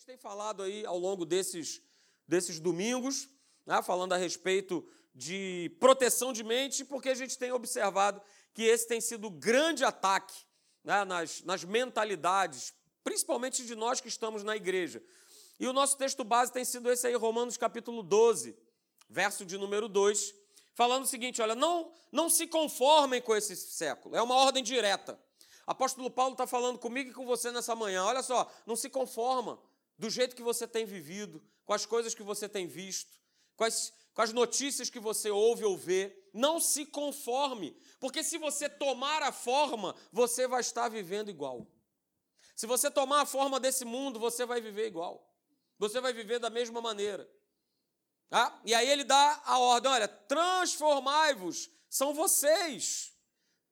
gente tem falado aí ao longo desses, desses domingos, né, falando a respeito de proteção de mente, porque a gente tem observado que esse tem sido o grande ataque né, nas, nas mentalidades, principalmente de nós que estamos na igreja. E o nosso texto base tem sido esse aí, Romanos capítulo 12, verso de número 2, falando o seguinte: olha, não, não se conformem com esse século, é uma ordem direta. Apóstolo Paulo está falando comigo e com você nessa manhã. Olha só, não se conforma do jeito que você tem vivido, com as coisas que você tem visto, com as, com as notícias que você ouve ou vê. Não se conforme, porque se você tomar a forma, você vai estar vivendo igual. Se você tomar a forma desse mundo, você vai viver igual. Você vai viver da mesma maneira. Tá? E aí ele dá a ordem: olha, transformai-vos, são vocês.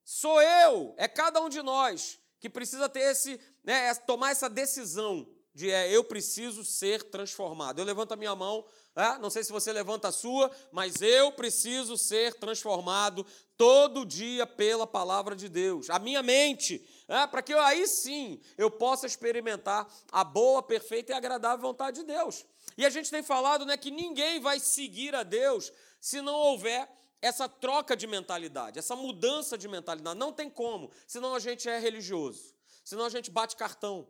Sou eu, é cada um de nós que precisa ter esse, né, tomar essa decisão de é, eu preciso ser transformado. Eu levanto a minha mão, é, não sei se você levanta a sua, mas eu preciso ser transformado todo dia pela palavra de Deus. A minha mente, é, para que eu, aí sim eu possa experimentar a boa, perfeita e agradável vontade de Deus. E a gente tem falado né, que ninguém vai seguir a Deus se não houver essa troca de mentalidade, essa mudança de mentalidade. Não tem como, senão a gente é religioso, senão a gente bate cartão.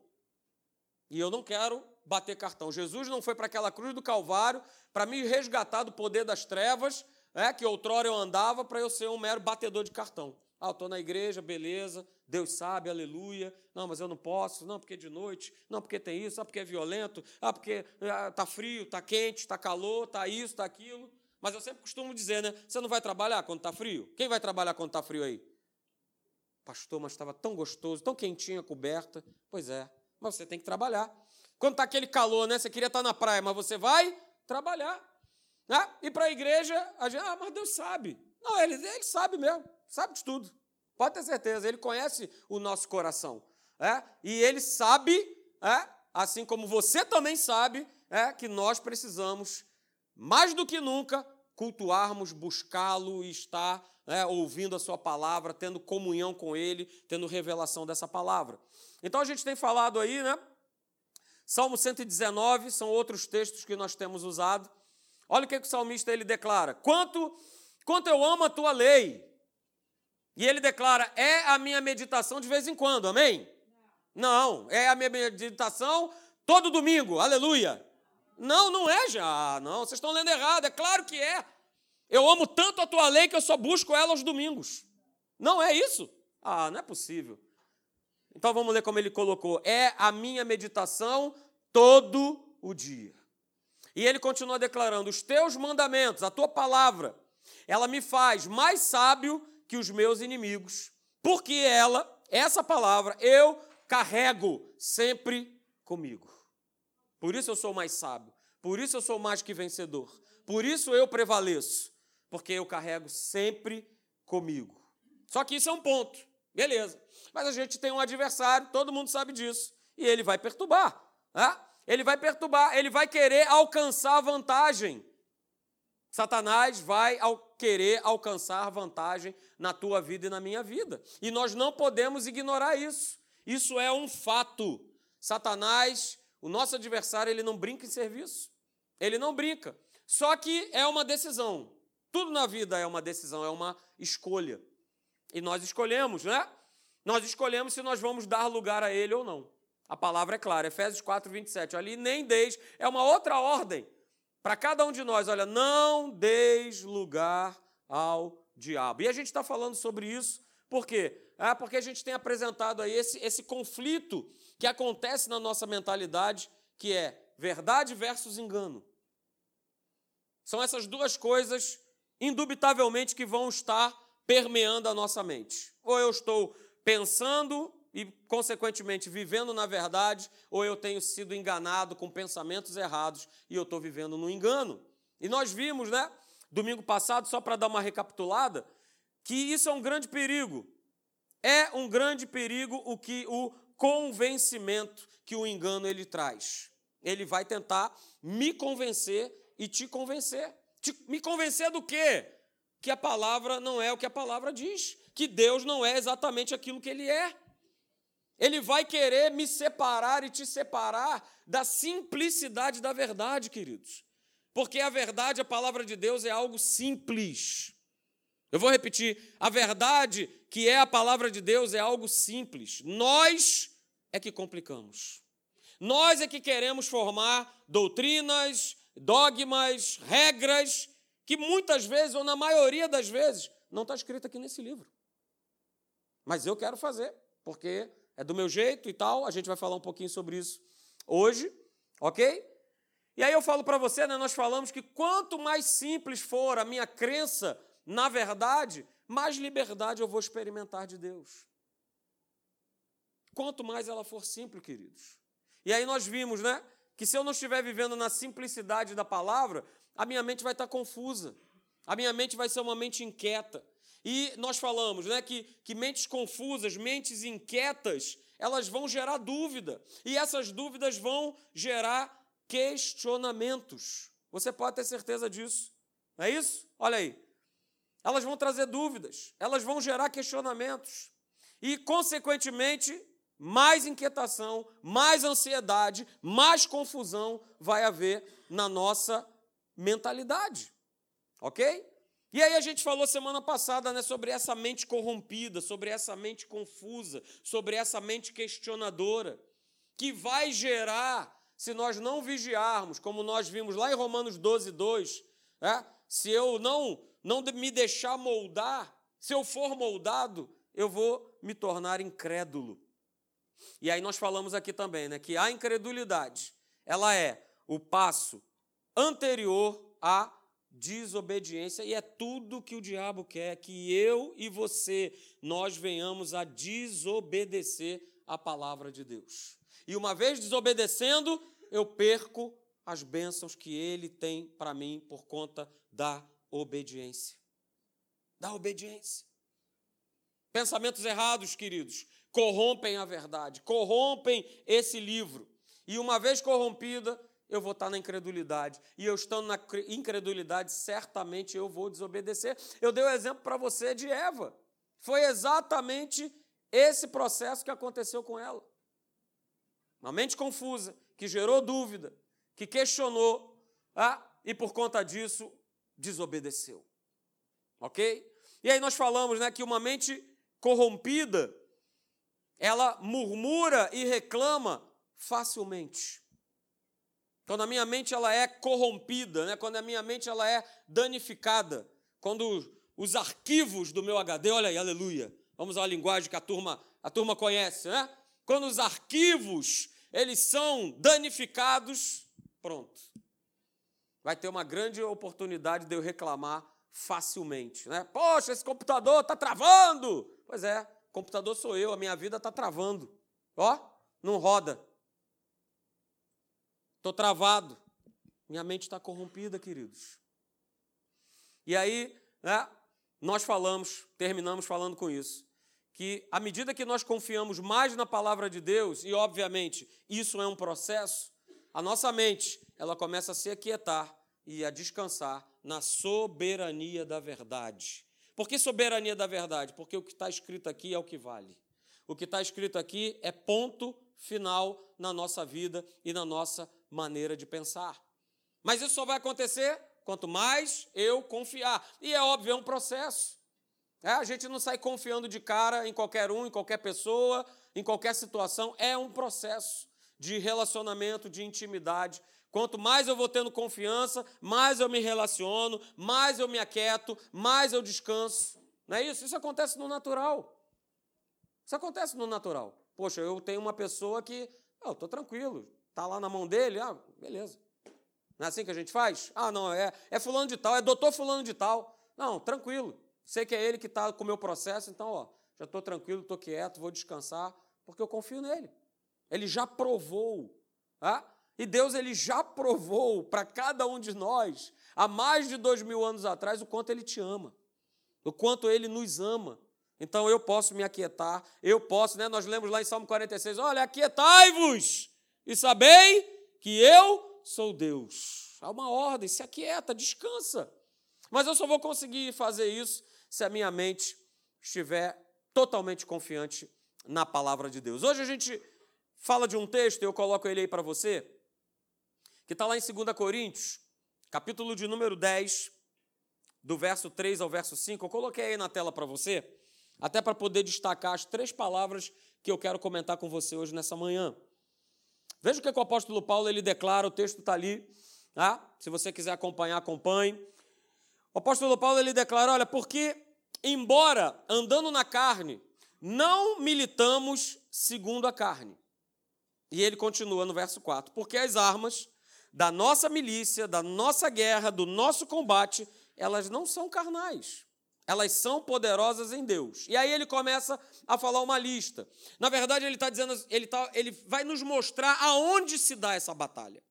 E eu não quero bater cartão. Jesus não foi para aquela cruz do Calvário para me resgatar do poder das trevas, é, que outrora eu andava, para eu ser um mero batedor de cartão. Ah, eu estou na igreja, beleza, Deus sabe, aleluia. Não, mas eu não posso, não, porque é de noite, não, porque tem isso, ah, porque é violento, ah, porque está ah, frio, está quente, está calor, está isso, está aquilo. Mas eu sempre costumo dizer, né? Você não vai trabalhar quando está frio? Quem vai trabalhar quando está frio aí? Pastor, mas estava tão gostoso, tão quentinha a coberta. Pois é, mas você tem que trabalhar. Quando está aquele calor, né? Você queria estar tá na praia, mas você vai trabalhar. Né? E para a igreja, a gente, ah, mas Deus sabe. Não, ele, ele sabe mesmo, sabe de tudo. Pode ter certeza, ele conhece o nosso coração. É? E ele sabe, é? assim como você também sabe, é? que nós precisamos mais do que nunca, cultuarmos, buscá-lo e estar né, ouvindo a sua palavra, tendo comunhão com ele, tendo revelação dessa palavra. Então a gente tem falado aí, né? Salmo 119 são outros textos que nós temos usado. Olha o que, que o salmista ele declara: quanto, quanto eu amo a tua lei. E ele declara: é a minha meditação de vez em quando, amém? Não, é a minha meditação todo domingo, aleluia. Não, não é já. Não, vocês estão lendo errado. É claro que é. Eu amo tanto a tua lei que eu só busco ela aos domingos. Não é isso? Ah, não é possível. Então vamos ler como ele colocou: é a minha meditação todo o dia. E ele continua declarando: os teus mandamentos, a tua palavra, ela me faz mais sábio que os meus inimigos, porque ela, essa palavra, eu carrego sempre comigo. Por isso eu sou mais sábio. Por isso eu sou mais que vencedor. Por isso eu prevaleço. Porque eu carrego sempre comigo. Só que isso é um ponto. Beleza. Mas a gente tem um adversário, todo mundo sabe disso. E ele vai perturbar. Né? Ele vai perturbar, ele vai querer alcançar vantagem. Satanás vai ao querer alcançar vantagem na tua vida e na minha vida. E nós não podemos ignorar isso. Isso é um fato. Satanás o nosso adversário, ele não brinca em serviço. Ele não brinca. Só que é uma decisão. Tudo na vida é uma decisão, é uma escolha. E nós escolhemos, né? Nós escolhemos se nós vamos dar lugar a ele ou não. A palavra é clara, Efésios 4, 27. Ali, nem deis, é uma outra ordem para cada um de nós. Olha, não deis lugar ao diabo. E a gente está falando sobre isso, por quê? É porque a gente tem apresentado aí esse, esse conflito que acontece na nossa mentalidade, que é verdade versus engano. São essas duas coisas, indubitavelmente, que vão estar permeando a nossa mente. Ou eu estou pensando e, consequentemente, vivendo na verdade, ou eu tenho sido enganado com pensamentos errados e eu estou vivendo no engano. E nós vimos, né, domingo passado, só para dar uma recapitulada, que isso é um grande perigo. É um grande perigo o que o convencimento que o engano ele traz. Ele vai tentar me convencer e te convencer. Te, me convencer do quê? Que a palavra não é o que a palavra diz, que Deus não é exatamente aquilo que ele é. Ele vai querer me separar e te separar da simplicidade da verdade, queridos. Porque a verdade, a palavra de Deus, é algo simples. Eu vou repetir: a verdade que é a palavra de Deus é algo simples. Nós é que complicamos. Nós é que queremos formar doutrinas, dogmas, regras, que muitas vezes, ou na maioria das vezes, não está escrito aqui nesse livro. Mas eu quero fazer, porque é do meu jeito e tal. A gente vai falar um pouquinho sobre isso hoje, ok? E aí eu falo para você, né, nós falamos que quanto mais simples for a minha crença na verdade, mais liberdade eu vou experimentar de Deus. Quanto mais ela for simples, queridos. E aí nós vimos, né, que se eu não estiver vivendo na simplicidade da palavra, a minha mente vai estar confusa. A minha mente vai ser uma mente inquieta. E nós falamos né, que, que mentes confusas, mentes inquietas, elas vão gerar dúvida. E essas dúvidas vão gerar questionamentos. Você pode ter certeza disso. Não é isso? Olha aí. Elas vão trazer dúvidas, elas vão gerar questionamentos. E, consequentemente, mais inquietação, mais ansiedade, mais confusão vai haver na nossa mentalidade. Ok? E aí a gente falou semana passada né, sobre essa mente corrompida, sobre essa mente confusa, sobre essa mente questionadora, que vai gerar, se nós não vigiarmos, como nós vimos lá em Romanos 12, 2, né, se eu não, não me deixar moldar, se eu for moldado, eu vou me tornar incrédulo. E aí nós falamos aqui também né, que a incredulidade, ela é o passo anterior à desobediência, e é tudo que o diabo quer, que eu e você, nós venhamos a desobedecer a palavra de Deus. E uma vez desobedecendo, eu perco as bênçãos que ele tem para mim por conta da obediência. Da obediência. Pensamentos errados, queridos, corrompem a verdade, corrompem esse livro. E uma vez corrompida, eu vou estar na incredulidade. E eu estando na incredulidade, certamente eu vou desobedecer. Eu dei o um exemplo para você de Eva. Foi exatamente esse processo que aconteceu com ela. Uma mente confusa, que gerou dúvida, que questionou, ah, e por conta disso desobedeceu. Ok? E aí nós falamos né, que uma mente corrompida, ela murmura e reclama facilmente. Quando a minha mente ela é corrompida, né? quando a minha mente ela é danificada, quando os arquivos do meu HD, olha aí, aleluia, vamos à linguagem que a turma, a turma conhece, né? Quando os arquivos eles são danificados, pronto. Vai ter uma grande oportunidade de eu reclamar facilmente, né? Poxa, esse computador está travando. Pois é, computador sou eu, a minha vida está travando. Ó, não roda. Estou travado. Minha mente está corrompida, queridos. E aí, né, nós falamos, terminamos falando com isso, que à medida que nós confiamos mais na palavra de Deus, e obviamente isso é um processo, a nossa mente ela começa a se aquietar e a descansar na soberania da verdade. Por que soberania da verdade? Porque o que está escrito aqui é o que vale. O que está escrito aqui é ponto final na nossa vida e na nossa maneira de pensar. Mas isso só vai acontecer quanto mais eu confiar. E é óbvio, é um processo. É, a gente não sai confiando de cara em qualquer um, em qualquer pessoa, em qualquer situação. É um processo de relacionamento, de intimidade. Quanto mais eu vou tendo confiança, mais eu me relaciono, mais eu me aquieto, mais eu descanso. Não é isso? Isso acontece no natural. Isso acontece no natural. Poxa, eu tenho uma pessoa que, oh, eu estou tranquilo, Está lá na mão dele, ah, beleza. Não é assim que a gente faz? Ah, não, é, é fulano de tal, é doutor fulano de tal. Não, tranquilo. Sei que é ele que está com o meu processo, então, ó, já estou tranquilo, estou quieto, vou descansar, porque eu confio nele. Ele já provou. Ah? E Deus ele já provou para cada um de nós, há mais de dois mil anos atrás, o quanto Ele te ama, o quanto Ele nos ama. Então eu posso me aquietar, eu posso, né? Nós lemos lá em Salmo 46, olha, aquietai-vos e sabei que eu sou Deus. Há uma ordem, se aquieta, descansa. Mas eu só vou conseguir fazer isso se a minha mente estiver totalmente confiante na palavra de Deus. Hoje a gente fala de um texto, eu coloco ele aí para você, que está lá em 2 Coríntios, capítulo de número 10, do verso 3 ao verso 5. Eu coloquei aí na tela para você, até para poder destacar as três palavras que eu quero comentar com você hoje nessa manhã. Veja o que, é que o apóstolo Paulo ele declara, o texto está ali. Tá? Se você quiser acompanhar, acompanhe. O apóstolo Paulo ele declara: olha, porque, embora andando na carne, não militamos segundo a carne. E ele continua no verso 4: porque as armas da nossa milícia, da nossa guerra, do nosso combate, elas não são carnais. Elas são poderosas em Deus. E aí ele começa a falar uma lista. Na verdade, ele está dizendo, ele, tá, ele vai nos mostrar aonde se dá essa batalha.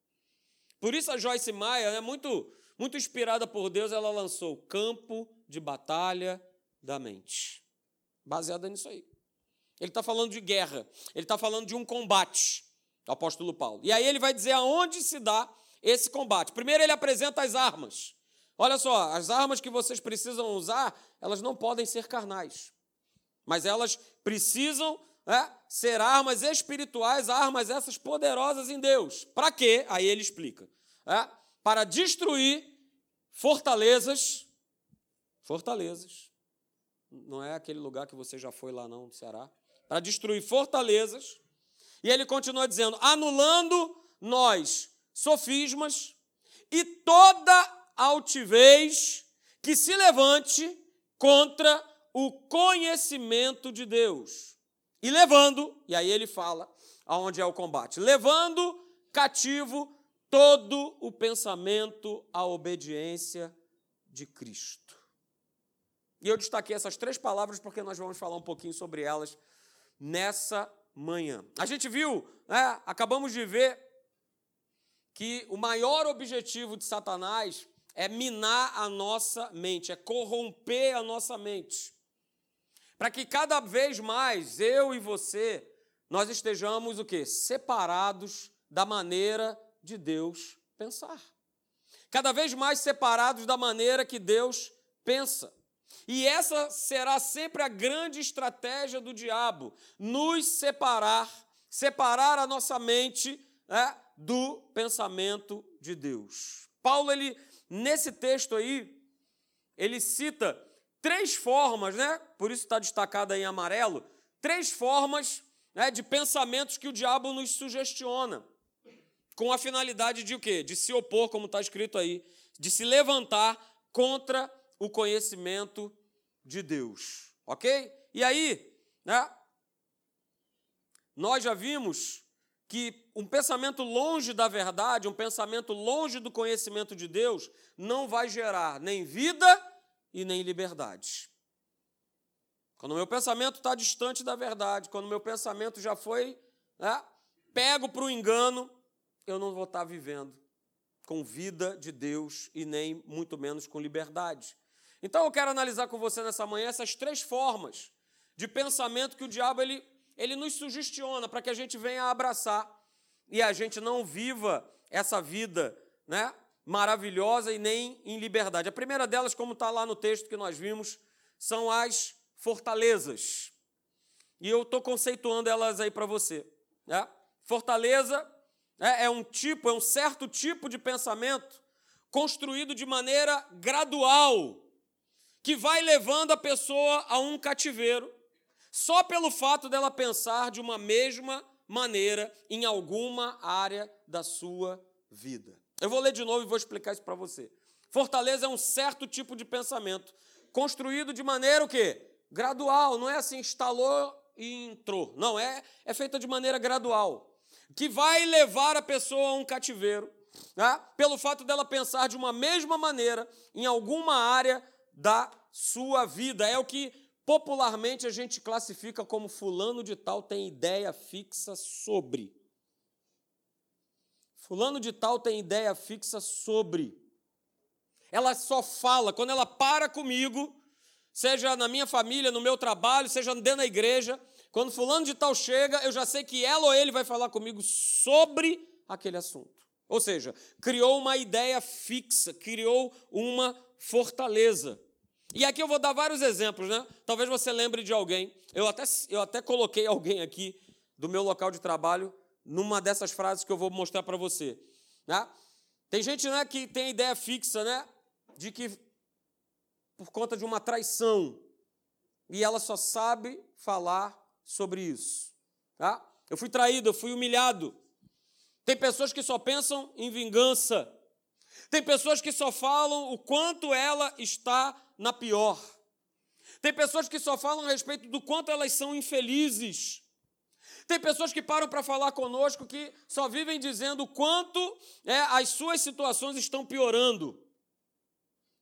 Por isso a Joyce Maia, né, muito, muito inspirada por Deus, ela lançou o Campo de Batalha da Mente. Baseada nisso aí. Ele está falando de guerra, ele está falando de um combate, apóstolo Paulo. E aí ele vai dizer aonde se dá esse combate. Primeiro ele apresenta as armas. Olha só, as armas que vocês precisam usar, elas não podem ser carnais, mas elas precisam é, ser armas espirituais, armas essas poderosas em Deus. Para quê? Aí ele explica. É, para destruir fortalezas, fortalezas. Não é aquele lugar que você já foi lá não, no Ceará. Para destruir fortalezas. E ele continua dizendo: anulando nós sofismas e toda altivez que se levante contra o conhecimento de Deus. E levando, e aí ele fala aonde é o combate, levando cativo todo o pensamento à obediência de Cristo. E eu destaquei essas três palavras porque nós vamos falar um pouquinho sobre elas nessa manhã. A gente viu, né, acabamos de ver que o maior objetivo de Satanás é minar a nossa mente, é corromper a nossa mente. Para que cada vez mais eu e você nós estejamos o quê? Separados da maneira de Deus pensar. Cada vez mais separados da maneira que Deus pensa. E essa será sempre a grande estratégia do diabo: nos separar, separar a nossa mente né, do pensamento de Deus. Paulo ele Nesse texto aí, ele cita três formas, né? Por isso está destacado aí em amarelo, três formas né, de pensamentos que o diabo nos sugestiona. Com a finalidade de o quê? De se opor, como está escrito aí, de se levantar contra o conhecimento de Deus. Ok? E aí, né? Nós já vimos que um pensamento longe da verdade, um pensamento longe do conhecimento de Deus, não vai gerar nem vida e nem liberdade. Quando o meu pensamento está distante da verdade, quando o meu pensamento já foi né, pego para o engano, eu não vou estar tá vivendo com vida de Deus e nem muito menos com liberdade. Então eu quero analisar com você nessa manhã essas três formas de pensamento que o diabo ele ele nos sugestiona para que a gente venha abraçar e a gente não viva essa vida né, maravilhosa e nem em liberdade. A primeira delas, como está lá no texto que nós vimos, são as fortalezas. E eu estou conceituando elas aí para você. Né? Fortaleza é, é um tipo, é um certo tipo de pensamento construído de maneira gradual, que vai levando a pessoa a um cativeiro só pelo fato dela pensar de uma mesma maneira em alguma área da sua vida. Eu vou ler de novo e vou explicar isso para você. Fortaleza é um certo tipo de pensamento, construído de maneira o quê? Gradual, não é assim, instalou e entrou. Não, é, é feita de maneira gradual. Que vai levar a pessoa a um cativeiro, né? pelo fato dela pensar de uma mesma maneira em alguma área da sua vida. É o que popularmente a gente classifica como fulano de tal tem ideia fixa sobre. Fulano de tal tem ideia fixa sobre. Ela só fala, quando ela para comigo, seja na minha família, no meu trabalho, seja dentro da igreja, quando fulano de tal chega, eu já sei que ela ou ele vai falar comigo sobre aquele assunto. Ou seja, criou uma ideia fixa, criou uma fortaleza. E aqui eu vou dar vários exemplos, né? Talvez você lembre de alguém. Eu até, eu até coloquei alguém aqui do meu local de trabalho numa dessas frases que eu vou mostrar para você. Né? Tem gente né, que tem a ideia fixa né, de que por conta de uma traição e ela só sabe falar sobre isso. Tá? Eu fui traído, eu fui humilhado. Tem pessoas que só pensam em vingança. Tem pessoas que só falam o quanto ela está na pior. Tem pessoas que só falam a respeito do quanto elas são infelizes. Tem pessoas que param para falar conosco que só vivem dizendo o quanto é, as suas situações estão piorando.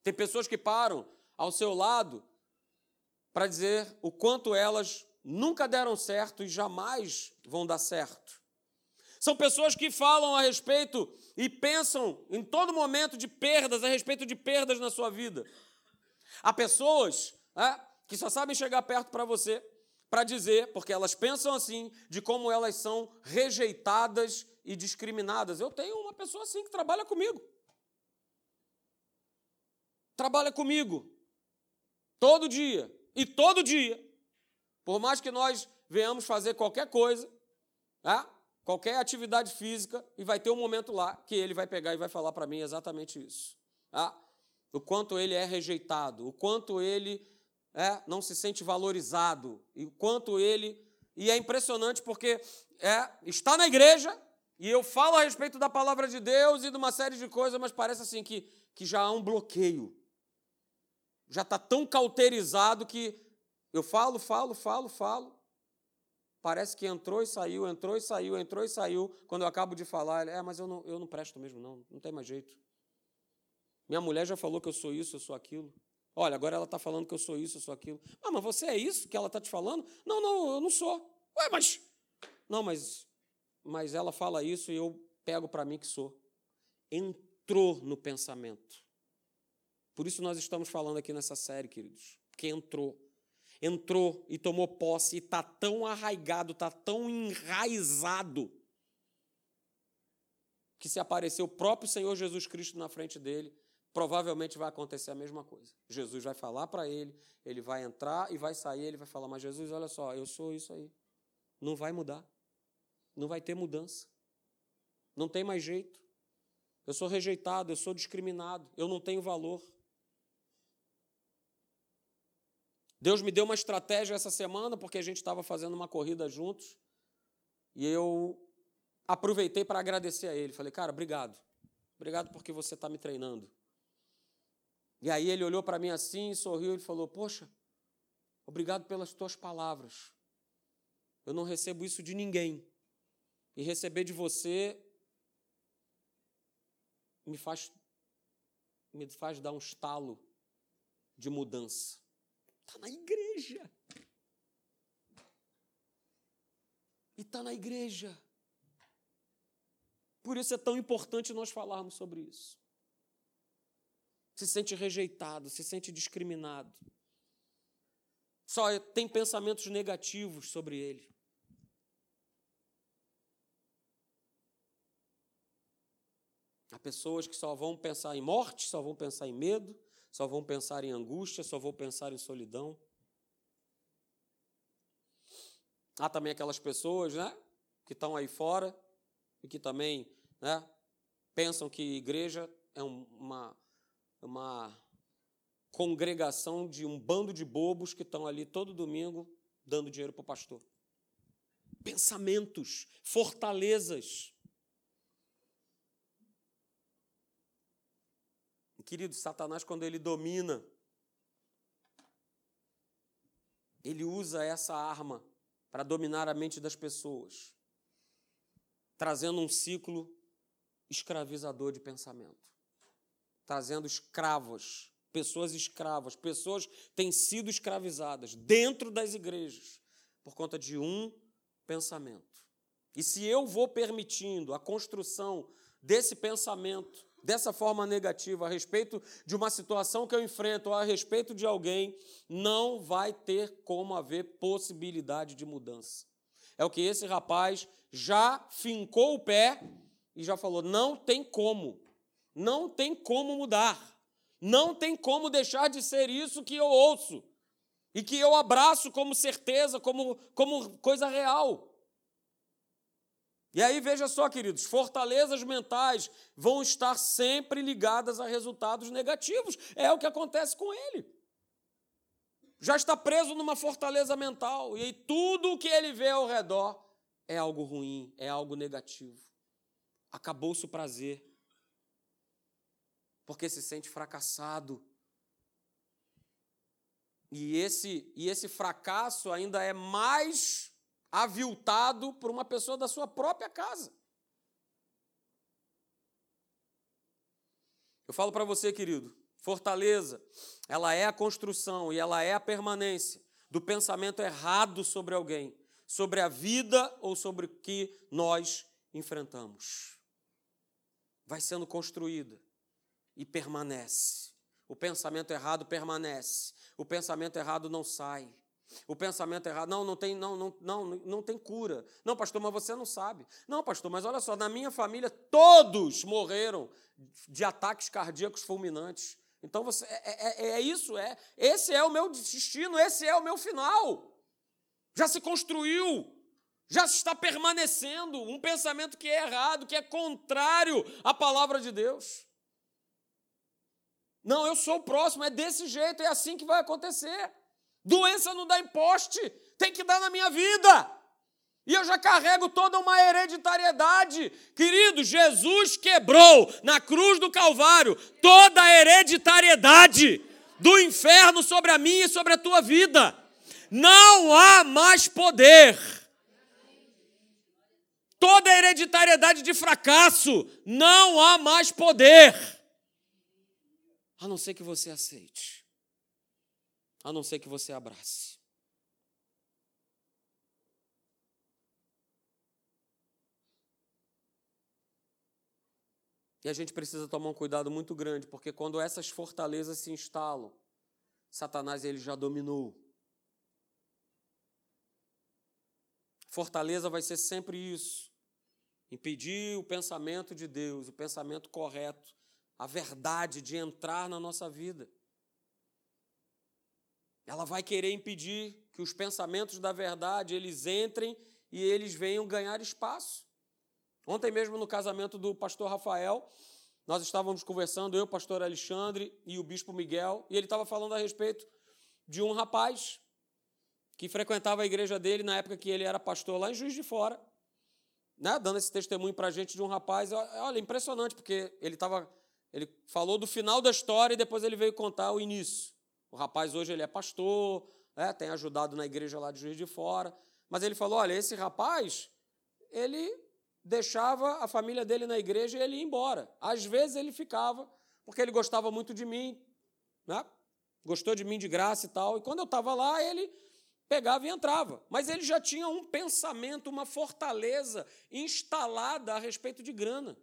Tem pessoas que param ao seu lado para dizer o quanto elas nunca deram certo e jamais vão dar certo. São pessoas que falam a respeito e pensam em todo momento de perdas, a respeito de perdas na sua vida. Há pessoas é, que só sabem chegar perto para você para dizer, porque elas pensam assim, de como elas são rejeitadas e discriminadas. Eu tenho uma pessoa assim que trabalha comigo. Trabalha comigo. Todo dia. E todo dia. Por mais que nós venhamos fazer qualquer coisa, qualquer atividade física, e vai ter um momento lá que ele vai pegar e vai falar para mim exatamente isso. O quanto ele é rejeitado, o quanto ele é, não se sente valorizado, e quanto ele. E é impressionante porque é, está na igreja, e eu falo a respeito da palavra de Deus e de uma série de coisas, mas parece assim que, que já há um bloqueio. Já está tão cauterizado que eu falo, falo, falo, falo. Parece que entrou e saiu, entrou e saiu, entrou e saiu. Quando eu acabo de falar, é, mas eu não, eu não presto mesmo, não, não tem mais jeito. Minha mulher já falou que eu sou isso, eu sou aquilo. Olha, agora ela está falando que eu sou isso, eu sou aquilo. Ah, mas você é isso que ela está te falando? Não, não, eu não sou. Ué, mas. Não, mas, mas ela fala isso e eu pego para mim que sou. Entrou no pensamento. Por isso nós estamos falando aqui nessa série, queridos. Que entrou. Entrou e tomou posse e está tão arraigado, está tão enraizado, que se aparecer o próprio Senhor Jesus Cristo na frente dele, provavelmente vai acontecer a mesma coisa. Jesus vai falar para ele, ele vai entrar e vai sair, ele vai falar: Mas Jesus, olha só, eu sou isso aí. Não vai mudar. Não vai ter mudança. Não tem mais jeito. Eu sou rejeitado, eu sou discriminado, eu não tenho valor. Deus me deu uma estratégia essa semana, porque a gente estava fazendo uma corrida juntos, e eu aproveitei para agradecer a Ele. Falei, cara, obrigado. Obrigado porque você está me treinando. E aí ele olhou para mim assim, sorriu e falou: Poxa, obrigado pelas tuas palavras. Eu não recebo isso de ninguém. E receber de você me faz, me faz dar um estalo de mudança. Está na igreja. E está na igreja. Por isso é tão importante nós falarmos sobre isso se sente rejeitado, se sente discriminado. Só tem pensamentos negativos sobre ele. Há pessoas que só vão pensar em morte, só vão pensar em medo, só vão pensar em angústia, só vão pensar em solidão. Há também aquelas pessoas, né, que estão aí fora e que também, né, pensam que igreja é uma uma congregação de um bando de bobos que estão ali todo domingo dando dinheiro para o pastor. Pensamentos, fortalezas. Querido, Satanás, quando ele domina, ele usa essa arma para dominar a mente das pessoas, trazendo um ciclo escravizador de pensamento trazendo escravos, pessoas escravas, pessoas têm sido escravizadas dentro das igrejas por conta de um pensamento. E se eu vou permitindo a construção desse pensamento dessa forma negativa a respeito de uma situação que eu enfrento ou a respeito de alguém, não vai ter como haver possibilidade de mudança. É o que esse rapaz já fincou o pé e já falou: não tem como. Não tem como mudar. Não tem como deixar de ser isso que eu ouço e que eu abraço como certeza, como, como coisa real. E aí veja só, queridos, fortalezas mentais vão estar sempre ligadas a resultados negativos. É o que acontece com ele. Já está preso numa fortaleza mental e aí tudo o que ele vê ao redor é algo ruim, é algo negativo. Acabou-se o prazer. Porque se sente fracassado. E esse, e esse fracasso ainda é mais aviltado por uma pessoa da sua própria casa. Eu falo para você, querido, fortaleza, ela é a construção e ela é a permanência do pensamento errado sobre alguém, sobre a vida ou sobre o que nós enfrentamos. Vai sendo construída e permanece. O pensamento errado permanece. O pensamento errado não sai. O pensamento errado, não, não tem, não, não, não, não tem cura. Não, pastor, mas você não sabe. Não, pastor, mas olha só, na minha família todos morreram de ataques cardíacos fulminantes. Então você é, é, é, é isso, é. Esse é o meu destino, esse é o meu final. Já se construiu, já está permanecendo um pensamento que é errado, que é contrário à palavra de Deus. Não, eu sou o próximo, é desse jeito, é assim que vai acontecer. Doença não dá em poste, tem que dar na minha vida. E eu já carrego toda uma hereditariedade. Querido, Jesus quebrou na cruz do Calvário toda a hereditariedade do inferno sobre a minha e sobre a tua vida. Não há mais poder. Toda a hereditariedade de fracasso, não há mais poder. A não ser que você aceite a não ser que você abrace. E a gente precisa tomar um cuidado muito grande, porque quando essas fortalezas se instalam, Satanás ele já dominou. Fortaleza vai ser sempre isso: impedir o pensamento de Deus, o pensamento correto, a verdade de entrar na nossa vida. Ela vai querer impedir que os pensamentos da verdade eles entrem e eles venham ganhar espaço. Ontem mesmo no casamento do pastor Rafael, nós estávamos conversando, eu, pastor Alexandre e o bispo Miguel, e ele estava falando a respeito de um rapaz que frequentava a igreja dele na época que ele era pastor lá em Juiz de Fora, né, dando esse testemunho para a gente de um rapaz. Olha, impressionante, porque ele estava, ele falou do final da história e depois ele veio contar o início. O rapaz hoje ele é pastor, né, tem ajudado na igreja lá de Juiz de Fora. Mas ele falou: olha, esse rapaz, ele deixava a família dele na igreja e ele ia embora. Às vezes ele ficava, porque ele gostava muito de mim, né? gostou de mim de graça e tal. E quando eu estava lá, ele pegava e entrava. Mas ele já tinha um pensamento, uma fortaleza instalada a respeito de grana.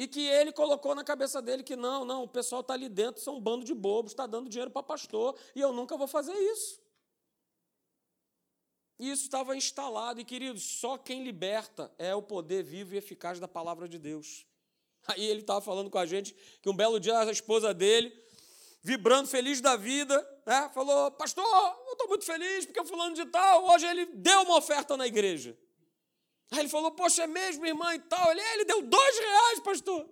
E que ele colocou na cabeça dele que não, não, o pessoal está ali dentro, são um bando de bobos, está dando dinheiro para pastor, e eu nunca vou fazer isso. E isso estava instalado, e queridos, só quem liberta é o poder vivo e eficaz da palavra de Deus. Aí ele estava falando com a gente que um belo dia a esposa dele, vibrando, feliz da vida, né, falou: Pastor, eu estou muito feliz porque fulano de tal, hoje ele deu uma oferta na igreja. Aí ele falou, poxa, é mesmo, irmã e tal. Ele, é, ele deu dois reais, pastor.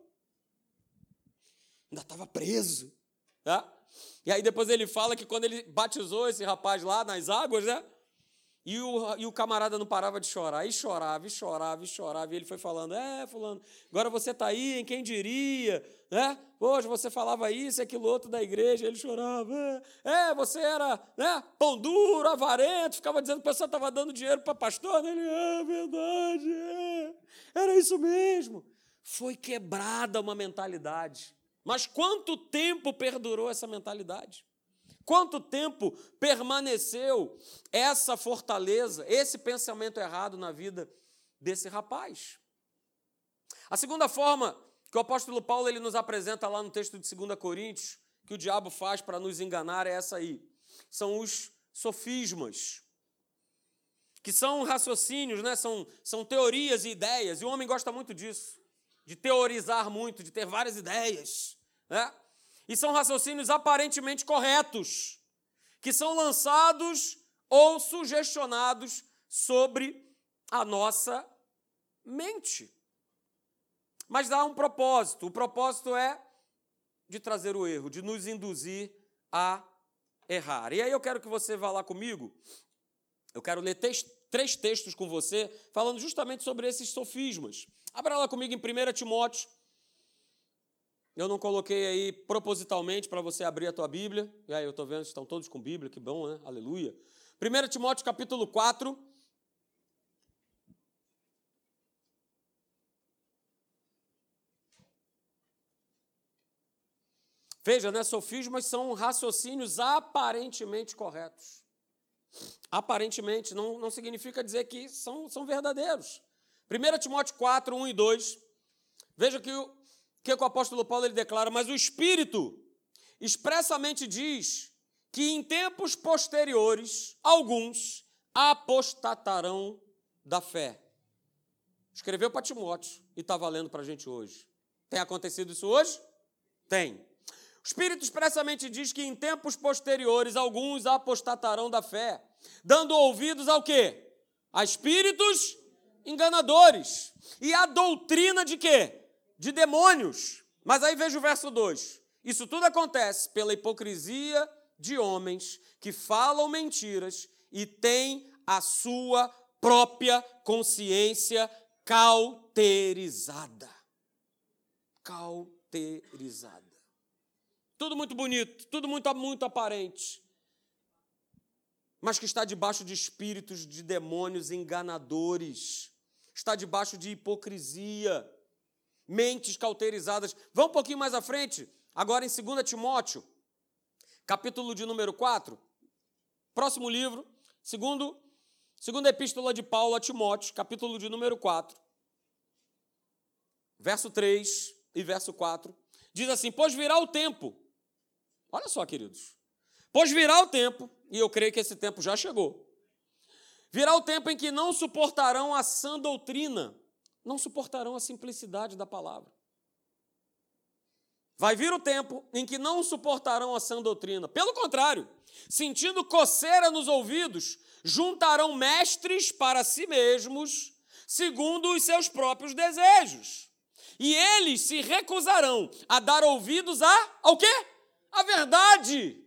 Ainda estava preso. Tá? E aí depois ele fala que quando ele batizou esse rapaz lá nas águas, né? E o, e o camarada não parava de chorar, e chorava, e chorava, e chorava. E ele foi falando: É, Fulano, agora você está aí, em quem diria? Né? Hoje você falava isso aquilo outro da igreja. Ele chorava: É, é você era né, pão duro, avarento, ficava dizendo que o pessoal estava dando dinheiro para pastor. Ele: É verdade, é. era isso mesmo. Foi quebrada uma mentalidade. Mas quanto tempo perdurou essa mentalidade? Quanto tempo permaneceu essa fortaleza, esse pensamento errado na vida desse rapaz? A segunda forma que o apóstolo Paulo ele nos apresenta lá no texto de 2 Coríntios, que o diabo faz para nos enganar, é essa aí. São os sofismas, que são raciocínios, né? são, são teorias e ideias, e o homem gosta muito disso, de teorizar muito, de ter várias ideias. Né? E são raciocínios aparentemente corretos, que são lançados ou sugestionados sobre a nossa mente. Mas dá um propósito. O propósito é de trazer o erro, de nos induzir a errar. E aí eu quero que você vá lá comigo. Eu quero ler três textos com você, falando justamente sobre esses sofismas. Abra lá comigo em 1 Timóteo. Eu não coloquei aí propositalmente para você abrir a tua Bíblia. E aí eu estou vendo, estão todos com Bíblia, que bom, né? Aleluia. 1 Timóteo capítulo 4. Veja, né? Sofismas são raciocínios aparentemente corretos. Aparentemente, não, não significa dizer que são, são verdadeiros. 1 Timóteo 4, 1 e 2. Veja que o que, o apóstolo Paulo ele declara, mas o Espírito expressamente diz que em tempos posteriores alguns apostatarão da fé. Escreveu para Timóteo e está valendo para a gente hoje. Tem acontecido isso hoje? Tem. O Espírito expressamente diz que em tempos posteriores alguns apostatarão da fé, dando ouvidos ao quê? A espíritos enganadores. E a doutrina de quê? De demônios. Mas aí veja o verso 2. Isso tudo acontece pela hipocrisia de homens que falam mentiras e têm a sua própria consciência cauterizada. Cauterizada. Tudo muito bonito, tudo muito, muito aparente mas que está debaixo de espíritos de demônios enganadores está debaixo de hipocrisia, mentes cauterizadas. Vá um pouquinho mais à frente, agora em 2 Timóteo, capítulo de número 4, próximo livro, segundo, segunda epístola de Paulo a Timóteo, capítulo de número 4, verso 3 e verso 4, diz assim: Pois virá o tempo, olha só, queridos, pois virá o tempo, e eu creio que esse tempo já chegou, Virá o tempo em que não suportarão a sã doutrina, não suportarão a simplicidade da palavra. Vai vir o tempo em que não suportarão a sã doutrina. Pelo contrário, sentindo coceira nos ouvidos, juntarão mestres para si mesmos, segundo os seus próprios desejos. E eles se recusarão a dar ouvidos a ao quê? A verdade,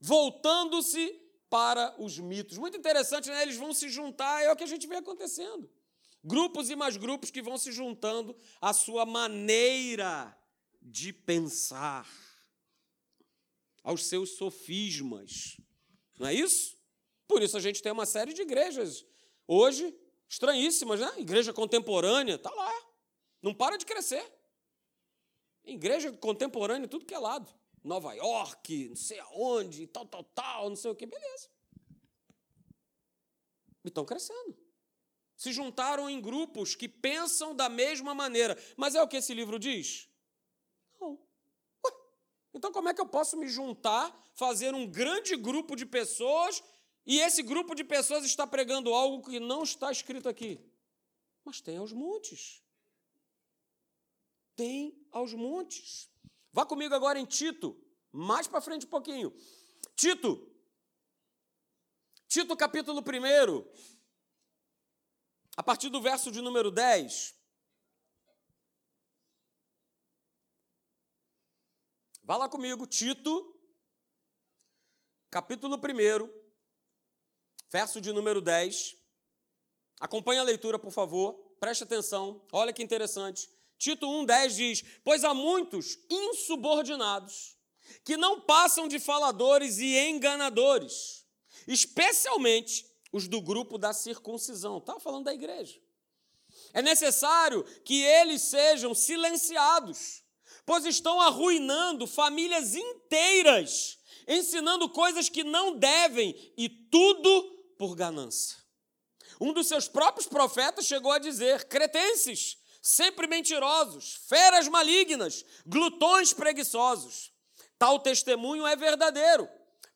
voltando-se para os mitos. Muito interessante, né? Eles vão se juntar, é o que a gente vê acontecendo. Grupos e mais grupos que vão se juntando à sua maneira de pensar, aos seus sofismas. Não é isso? Por isso a gente tem uma série de igrejas hoje estranhíssimas, né? Igreja contemporânea, tá lá. Não para de crescer. Igreja contemporânea, tudo que é lado. Nova York, não sei aonde, tal, tal, tal, não sei o que, beleza. E estão crescendo. Se juntaram em grupos que pensam da mesma maneira. Mas é o que esse livro diz? Não. Ué, então, como é que eu posso me juntar, fazer um grande grupo de pessoas e esse grupo de pessoas está pregando algo que não está escrito aqui? Mas tem aos montes. Tem aos montes. Vá comigo agora em Tito, mais para frente um pouquinho. Tito, Tito capítulo 1, a partir do verso de número 10. Vá lá comigo, Tito, capítulo 1, verso de número 10. Acompanhe a leitura, por favor. Preste atenção. Olha que interessante. Tito 1,10 diz: Pois há muitos insubordinados que não passam de faladores e enganadores, especialmente os do grupo da circuncisão. Estava falando da igreja. É necessário que eles sejam silenciados, pois estão arruinando famílias inteiras, ensinando coisas que não devem e tudo por ganância. Um dos seus próprios profetas chegou a dizer: cretenses, sempre mentirosos, feras malignas, glutões preguiçosos. Tal testemunho é verdadeiro.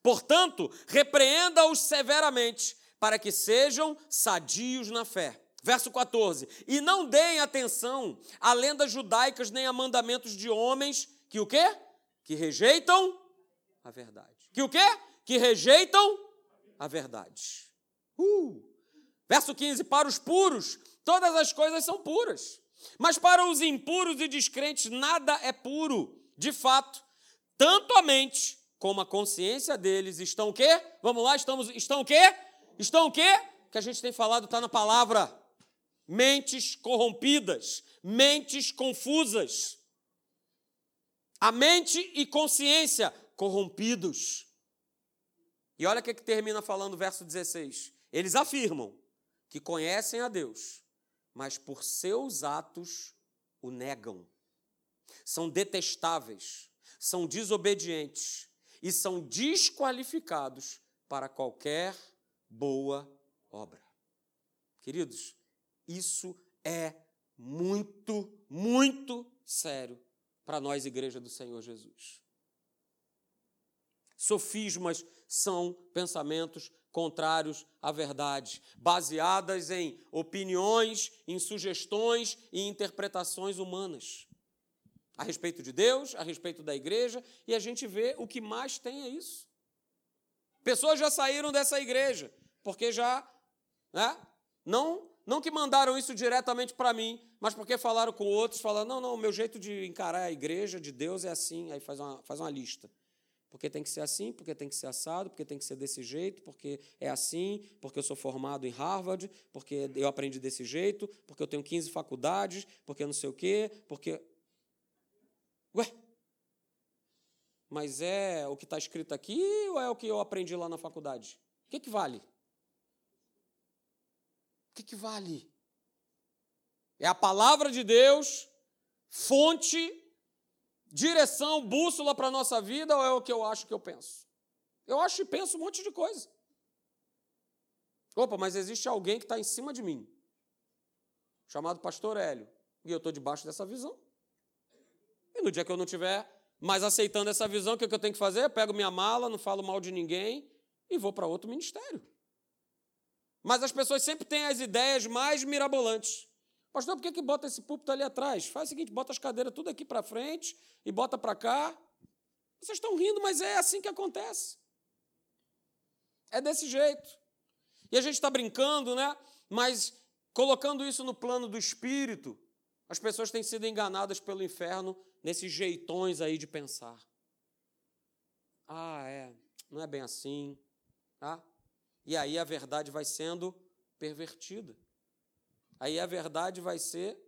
Portanto, repreenda-os severamente, para que sejam sadios na fé. Verso 14. E não deem atenção a lendas judaicas nem a mandamentos de homens que o quê? que rejeitam a verdade. Que o quê? Que rejeitam a verdade. Uh. Verso 15: Para os puros, todas as coisas são puras. Mas para os impuros e descrentes, nada é puro. De fato, tanto a mente como a consciência deles estão o quê? Vamos lá, estamos, estão o quê? Estão o quê? Que a gente tem falado, está na palavra. Mentes corrompidas, mentes confusas. A mente e consciência corrompidos. E olha o que, que termina falando o verso 16. Eles afirmam que conhecem a Deus, mas por seus atos o negam. São detestáveis, são desobedientes e são desqualificados para qualquer boa obra. Queridos, isso é muito, muito sério para nós, Igreja do Senhor Jesus. Sofismas são pensamentos contrários à verdade, baseadas em opiniões, em sugestões e interpretações humanas a respeito de Deus, a respeito da igreja, e a gente vê o que mais tem é isso. Pessoas já saíram dessa igreja, porque já, né, não, não que mandaram isso diretamente para mim, mas porque falaram com outros, falando, não, não, o meu jeito de encarar a igreja de Deus é assim, aí faz uma, faz uma lista. Porque tem que ser assim, porque tem que ser assado, porque tem que ser desse jeito, porque é assim, porque eu sou formado em Harvard, porque eu aprendi desse jeito, porque eu tenho 15 faculdades, porque não sei o quê, porque. Ué? Mas é o que está escrito aqui ou é o que eu aprendi lá na faculdade? O que, que vale? O que, que vale? É a palavra de Deus, fonte direção, bússola para a nossa vida ou é o que eu acho que eu penso? Eu acho e penso um monte de coisa. Opa, mas existe alguém que está em cima de mim, chamado Pastor Hélio, e eu estou debaixo dessa visão. E no dia que eu não estiver mais aceitando essa visão, o que eu tenho que fazer? Eu pego minha mala, não falo mal de ninguém e vou para outro ministério. Mas as pessoas sempre têm as ideias mais mirabolantes. Pastor, por que, que bota esse púlpito ali atrás? Faz o seguinte, bota as cadeiras tudo aqui para frente e bota para cá. Vocês estão rindo, mas é assim que acontece. É desse jeito. E a gente está brincando, né? Mas colocando isso no plano do espírito, as pessoas têm sido enganadas pelo inferno nesses jeitões aí de pensar. Ah, é, não é bem assim. Tá? E aí a verdade vai sendo pervertida aí a verdade vai ser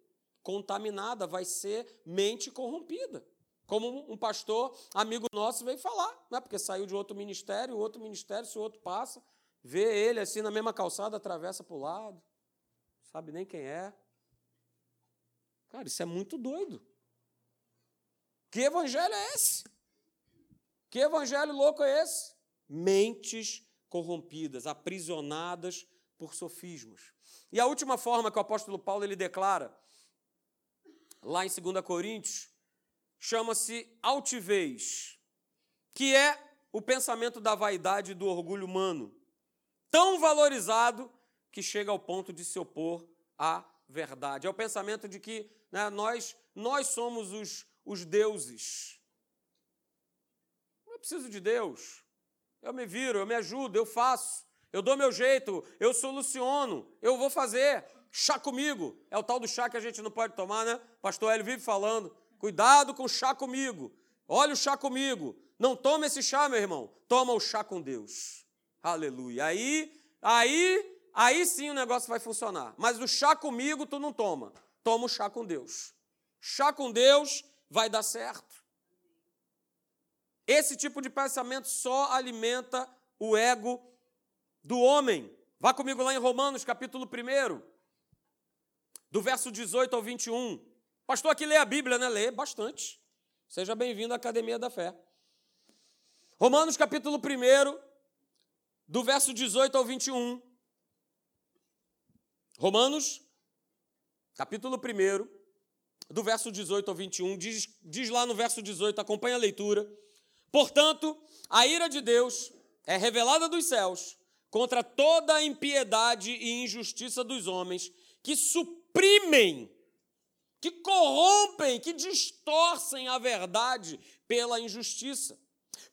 contaminada, vai ser mente corrompida. Como um pastor amigo nosso veio falar, né? porque saiu de outro ministério, outro ministério, se o outro passa, vê ele assim na mesma calçada, atravessa para o lado, sabe nem quem é. Cara, isso é muito doido. Que evangelho é esse? Que evangelho louco é esse? Mentes corrompidas, aprisionadas por sofismos. E a última forma que o apóstolo Paulo ele declara, lá em 2 Coríntios, chama-se altivez, que é o pensamento da vaidade e do orgulho humano, tão valorizado que chega ao ponto de se opor à verdade. É o pensamento de que né, nós, nós somos os, os deuses. Não preciso de Deus. Eu me viro, eu me ajudo, eu faço. Eu dou meu jeito, eu soluciono, eu vou fazer. Chá comigo. É o tal do chá que a gente não pode tomar, né? Pastor Hélio vive falando. Cuidado com o chá comigo. Olha o chá comigo. Não toma esse chá, meu irmão. Toma o chá com Deus. Aleluia. Aí, aí, aí sim o negócio vai funcionar. Mas o chá comigo tu não toma. Toma o chá com Deus. Chá com Deus vai dar certo. Esse tipo de pensamento só alimenta o ego do homem. Vá comigo lá em Romanos, capítulo 1, do verso 18 ao 21. Pastor, aqui lê a Bíblia, né? Lê bastante. Seja bem-vindo à Academia da Fé. Romanos, capítulo 1, do verso 18 ao 21. Romanos, capítulo 1, do verso 18 ao 21, diz, diz lá no verso 18, acompanha a leitura. Portanto, a ira de Deus é revelada dos céus contra toda a impiedade e injustiça dos homens que suprimem que corrompem, que distorcem a verdade pela injustiça.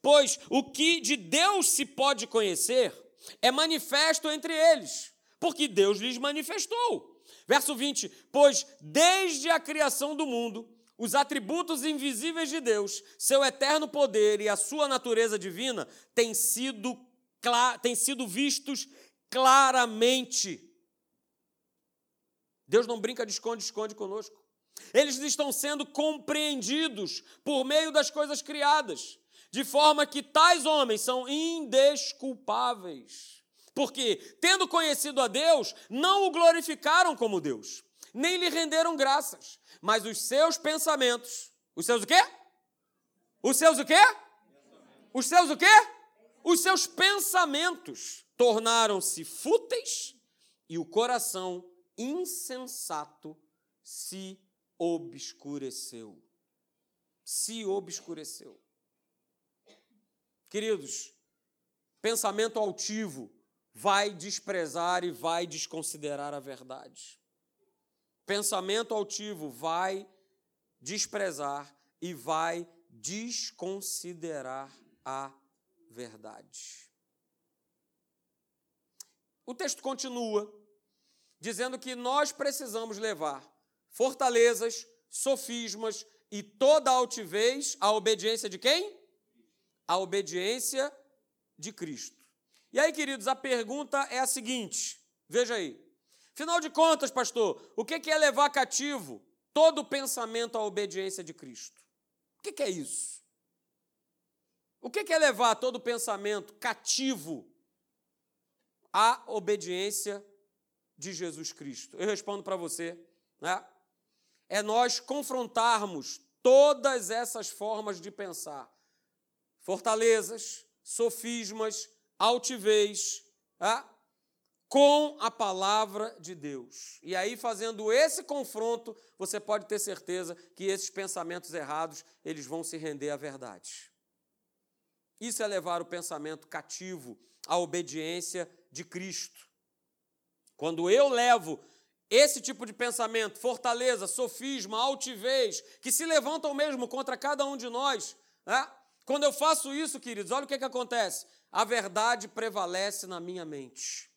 Pois o que de Deus se pode conhecer é manifesto entre eles, porque Deus lhes manifestou. Verso 20: Pois desde a criação do mundo, os atributos invisíveis de Deus, seu eterno poder e a sua natureza divina têm sido, têm sido vistos claramente. Deus não brinca de esconde-esconde conosco. Eles estão sendo compreendidos por meio das coisas criadas, de forma que tais homens são indesculpáveis. Porque, tendo conhecido a Deus, não o glorificaram como Deus, nem lhe renderam graças, mas os seus pensamentos, os seus o quê? Os seus o quê? Os seus o quê? Os seus pensamentos tornaram-se fúteis e o coração insensato se obscureceu. Se obscureceu. Queridos, pensamento altivo vai desprezar e vai desconsiderar a verdade. Pensamento altivo vai desprezar e vai desconsiderar a verdade. O texto continua dizendo que nós precisamos levar fortalezas, sofismas e toda altivez à obediência de quem? A obediência de Cristo. E aí, queridos, a pergunta é a seguinte: veja aí. Afinal de contas, pastor, o que é levar cativo todo pensamento à obediência de Cristo? O que é isso? O que é levar todo pensamento cativo à obediência de Jesus Cristo? Eu respondo para você, né? é nós confrontarmos todas essas formas de pensar, fortalezas, sofismas, altivez, tá? com a palavra de Deus. E aí, fazendo esse confronto, você pode ter certeza que esses pensamentos errados, eles vão se render à verdade. Isso é levar o pensamento cativo à obediência de Cristo. Quando eu levo esse tipo de pensamento, fortaleza, sofisma, altivez, que se levantam mesmo contra cada um de nós, né? Quando eu faço isso, queridos, olha o que, que acontece. A verdade prevalece na minha mente.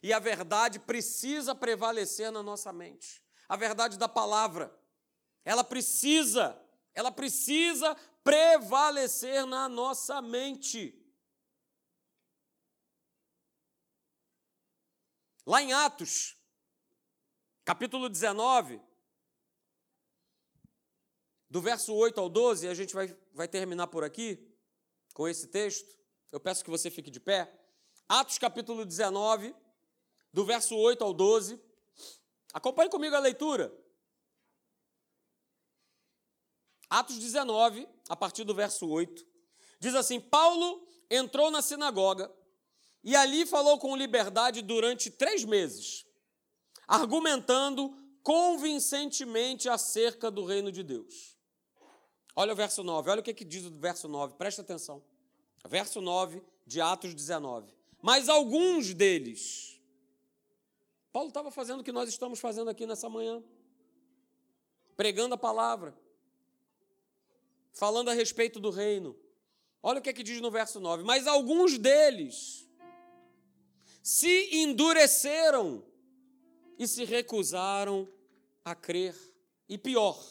E a verdade precisa prevalecer na nossa mente. A verdade da palavra. Ela precisa, ela precisa prevalecer na nossa mente. Lá em Atos, capítulo 19, do verso 8 ao 12, a gente vai, vai terminar por aqui com esse texto. Eu peço que você fique de pé. Atos capítulo 19, do verso 8 ao 12. Acompanhe comigo a leitura. Atos 19, a partir do verso 8, diz assim: Paulo entrou na sinagoga e ali falou com liberdade durante três meses argumentando convincentemente acerca do reino de Deus. Olha o verso 9, olha o que, que diz o verso 9, presta atenção. Verso 9 de Atos 19. Mas alguns deles. Paulo estava fazendo o que nós estamos fazendo aqui nessa manhã, pregando a palavra, falando a respeito do reino. Olha o que, que diz no verso 9: Mas alguns deles se endureceram e se recusaram a crer. E pior,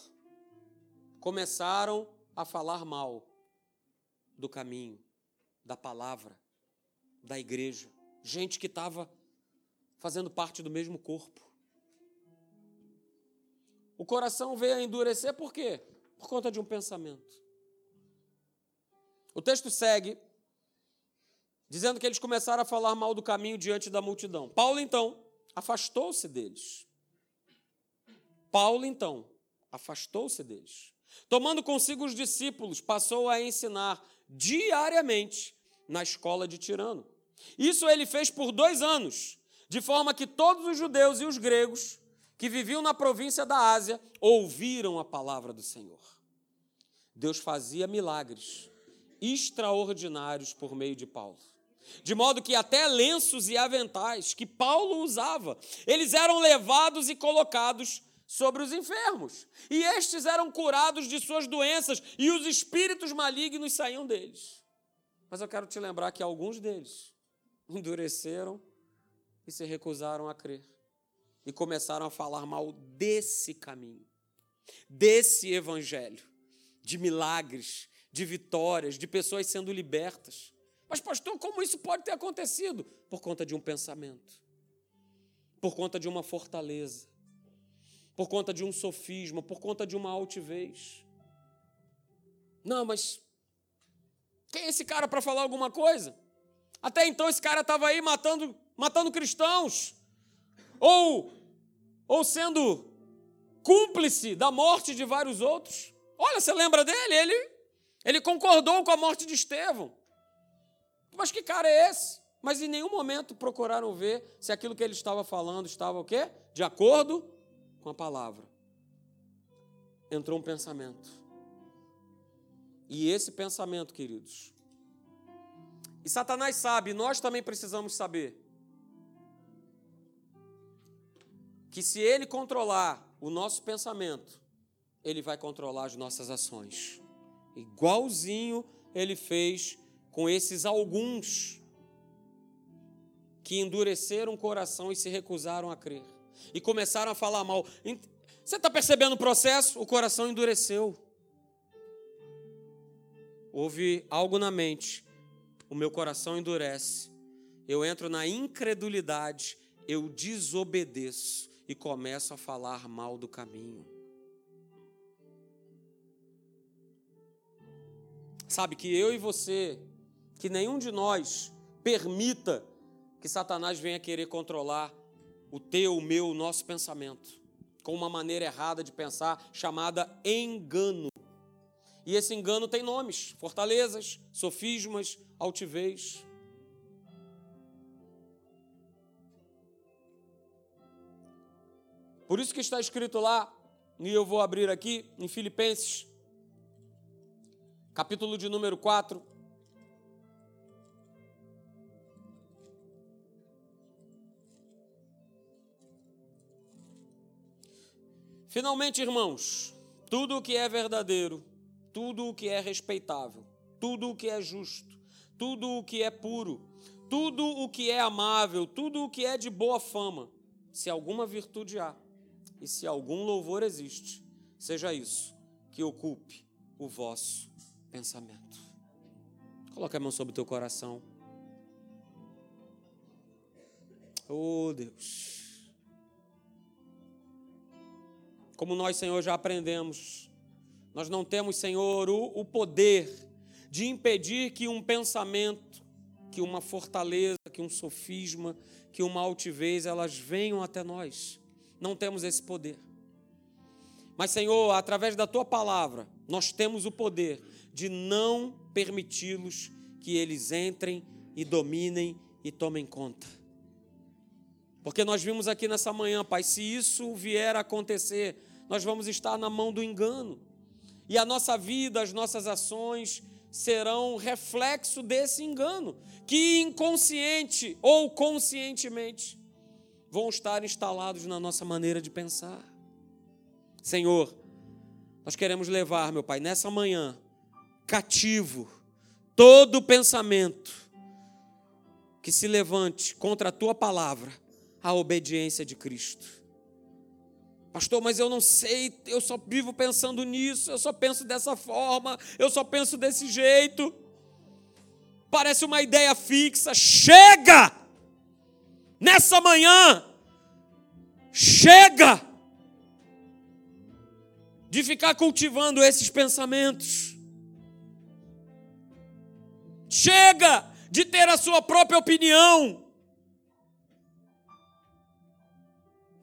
começaram a falar mal do caminho, da palavra, da igreja. Gente que estava fazendo parte do mesmo corpo. O coração veio a endurecer por quê? Por conta de um pensamento. O texto segue dizendo que eles começaram a falar mal do caminho diante da multidão. Paulo, então, afastou-se deles. Paulo, então, afastou-se deles. Tomando consigo os discípulos, passou a ensinar diariamente na escola de Tirano. Isso ele fez por dois anos, de forma que todos os judeus e os gregos que viviam na província da Ásia ouviram a palavra do Senhor. Deus fazia milagres extraordinários por meio de Paulo. De modo que até lenços e aventais que Paulo usava, eles eram levados e colocados sobre os enfermos. E estes eram curados de suas doenças, e os espíritos malignos saíam deles. Mas eu quero te lembrar que alguns deles endureceram e se recusaram a crer. E começaram a falar mal desse caminho, desse evangelho, de milagres, de vitórias, de pessoas sendo libertas. Mas, pastor, como isso pode ter acontecido? Por conta de um pensamento, por conta de uma fortaleza, por conta de um sofisma, por conta de uma altivez. Não, mas quem é esse cara para falar alguma coisa? Até então esse cara estava aí matando, matando cristãos, ou, ou sendo cúmplice da morte de vários outros. Olha, você lembra dele? Ele, ele concordou com a morte de Estevão. Mas que cara é esse? Mas em nenhum momento procuraram ver se aquilo que ele estava falando estava o quê? De acordo com a palavra. Entrou um pensamento. E esse pensamento, queridos, e Satanás sabe, nós também precisamos saber, que se ele controlar o nosso pensamento, ele vai controlar as nossas ações. Igualzinho ele fez com esses alguns que endureceram o coração e se recusaram a crer. E começaram a falar mal. Você está percebendo o processo? O coração endureceu. Houve algo na mente o meu coração endurece, eu entro na incredulidade, eu desobedeço e começo a falar mal do caminho. Sabe que eu e você, que nenhum de nós permita que Satanás venha querer controlar o teu, o meu, o nosso pensamento, com uma maneira errada de pensar chamada engano. E esse engano tem nomes: fortalezas, sofismas, altivez. Por isso que está escrito lá, e eu vou abrir aqui em Filipenses, capítulo de número 4. Finalmente, irmãos, tudo o que é verdadeiro, tudo o que é respeitável, tudo o que é justo, tudo o que é puro, tudo o que é amável, tudo o que é de boa fama, se alguma virtude há e se algum louvor existe, seja isso que ocupe o vosso pensamento. Coloque a mão sobre o teu coração. Oh Deus. Como nós, Senhor, já aprendemos, nós não temos, Senhor, o, o poder de impedir que um pensamento, que uma fortaleza, que um sofisma, que uma altivez, elas venham até nós. Não temos esse poder. Mas, Senhor, através da tua palavra, nós temos o poder de não permiti-los que eles entrem e dominem e tomem conta. Porque nós vimos aqui nessa manhã, Pai, se isso vier a acontecer, nós vamos estar na mão do engano. E a nossa vida, as nossas ações, serão reflexo desse engano, que inconsciente ou conscientemente vão estar instalados na nossa maneira de pensar. Senhor, nós queremos levar, meu Pai, nessa manhã, cativo, todo pensamento que se levante contra a tua palavra, a obediência de Cristo. Pastor, mas eu não sei, eu só vivo pensando nisso, eu só penso dessa forma, eu só penso desse jeito. Parece uma ideia fixa. Chega! Nessa manhã, chega de ficar cultivando esses pensamentos. Chega de ter a sua própria opinião.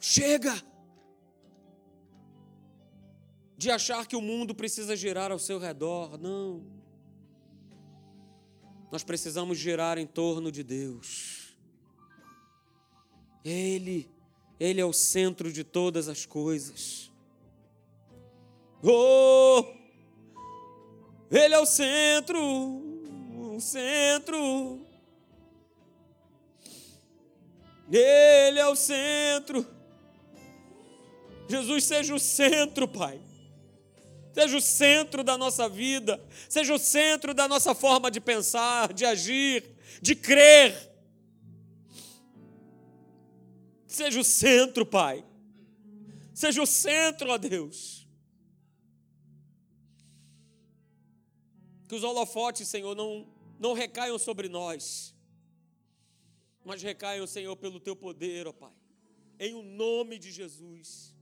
Chega de achar que o mundo precisa girar ao seu redor. Não. Nós precisamos girar em torno de Deus. Ele, Ele é o centro de todas as coisas. Oh! Ele é o centro, o centro. Ele é o centro Jesus, seja o centro, Pai. Seja o centro da nossa vida, seja o centro da nossa forma de pensar, de agir, de crer. Seja o centro, Pai. Seja o centro, ó Deus. Que os holofotes, Senhor, não, não recaiam sobre nós, mas recaiam, Senhor, pelo teu poder, ó Pai. Em o nome de Jesus.